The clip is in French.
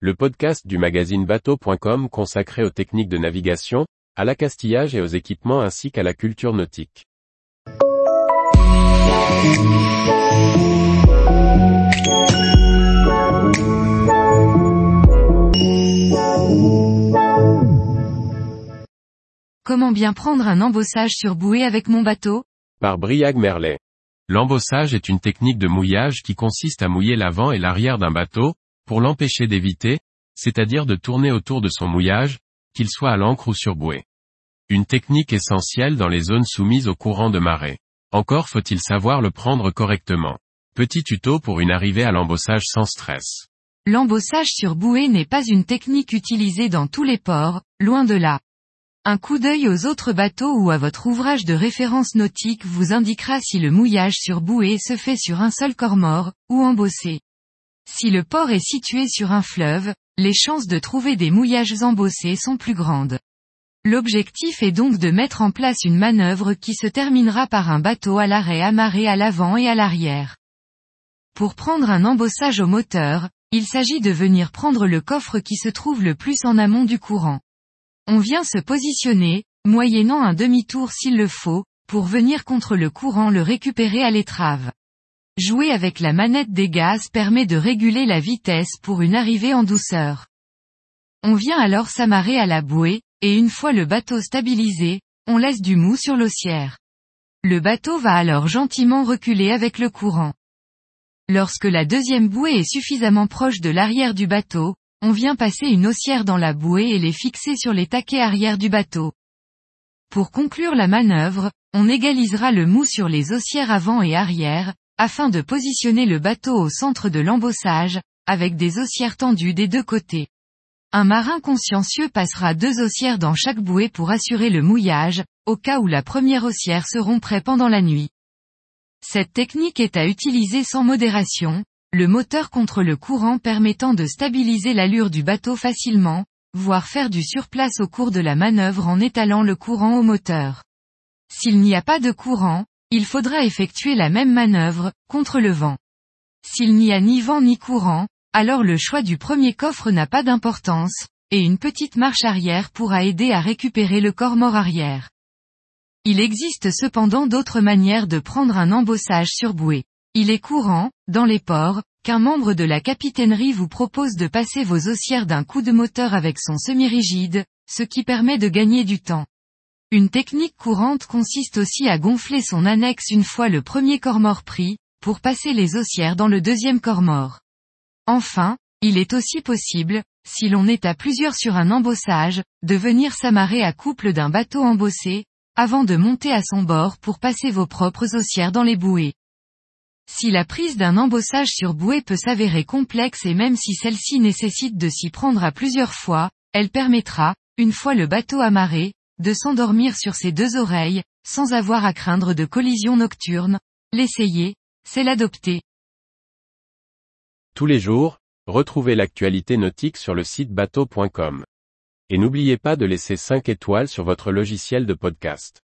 le podcast du magazine bateau.com consacré aux techniques de navigation, à l'accastillage et aux équipements ainsi qu'à la culture nautique. Comment bien prendre un embossage sur bouée avec mon bateau? Par Briag Merlet. L'embossage est une technique de mouillage qui consiste à mouiller l'avant et l'arrière d'un bateau, pour l'empêcher d'éviter, c'est-à-dire de tourner autour de son mouillage, qu'il soit à l'ancre ou sur bouée. Une technique essentielle dans les zones soumises au courant de marée. Encore faut-il savoir le prendre correctement. Petit tuto pour une arrivée à l'embossage sans stress. L'embossage sur bouée n'est pas une technique utilisée dans tous les ports, loin de là. Un coup d'œil aux autres bateaux ou à votre ouvrage de référence nautique vous indiquera si le mouillage sur bouée se fait sur un seul corps mort, ou embossé. Si le port est situé sur un fleuve, les chances de trouver des mouillages embossés sont plus grandes. L'objectif est donc de mettre en place une manœuvre qui se terminera par un bateau à l'arrêt amarré à l'avant et à l'arrière. Pour prendre un embossage au moteur, il s'agit de venir prendre le coffre qui se trouve le plus en amont du courant. On vient se positionner, moyennant un demi-tour s'il le faut, pour venir contre le courant le récupérer à l'étrave. Jouer avec la manette des gaz permet de réguler la vitesse pour une arrivée en douceur. On vient alors s'amarrer à la bouée, et une fois le bateau stabilisé, on laisse du mou sur l'ossière. Le bateau va alors gentiment reculer avec le courant. Lorsque la deuxième bouée est suffisamment proche de l'arrière du bateau, on vient passer une haussière dans la bouée et les fixer sur les taquets arrière du bateau. Pour conclure la manœuvre, on égalisera le mou sur les haussières avant et arrière, afin de positionner le bateau au centre de l'embossage, avec des haussières tendues des deux côtés. Un marin consciencieux passera deux haussières dans chaque bouée pour assurer le mouillage, au cas où la première haussière se romprait pendant la nuit. Cette technique est à utiliser sans modération, le moteur contre le courant permettant de stabiliser l'allure du bateau facilement, voire faire du surplace au cours de la manœuvre en étalant le courant au moteur. S'il n'y a pas de courant, il faudra effectuer la même manœuvre, contre le vent. S'il n'y a ni vent ni courant, alors le choix du premier coffre n'a pas d'importance, et une petite marche arrière pourra aider à récupérer le corps mort arrière. Il existe cependant d'autres manières de prendre un embossage sur bouée. Il est courant, dans les ports, qu'un membre de la capitainerie vous propose de passer vos haussières d'un coup de moteur avec son semi-rigide, ce qui permet de gagner du temps. Une technique courante consiste aussi à gonfler son annexe une fois le premier corps mort pris, pour passer les haussières dans le deuxième corps mort. Enfin, il est aussi possible, si l'on est à plusieurs sur un embossage, de venir s'amarrer à couple d'un bateau embossé, avant de monter à son bord pour passer vos propres haussières dans les bouées. Si la prise d'un embossage sur bouée peut s'avérer complexe et même si celle-ci nécessite de s'y prendre à plusieurs fois, elle permettra, une fois le bateau amarré, de s'endormir sur ses deux oreilles, sans avoir à craindre de collision nocturne. L'essayer, c'est l'adopter. Tous les jours, retrouvez l'actualité nautique sur le site bateau.com. Et n'oubliez pas de laisser 5 étoiles sur votre logiciel de podcast.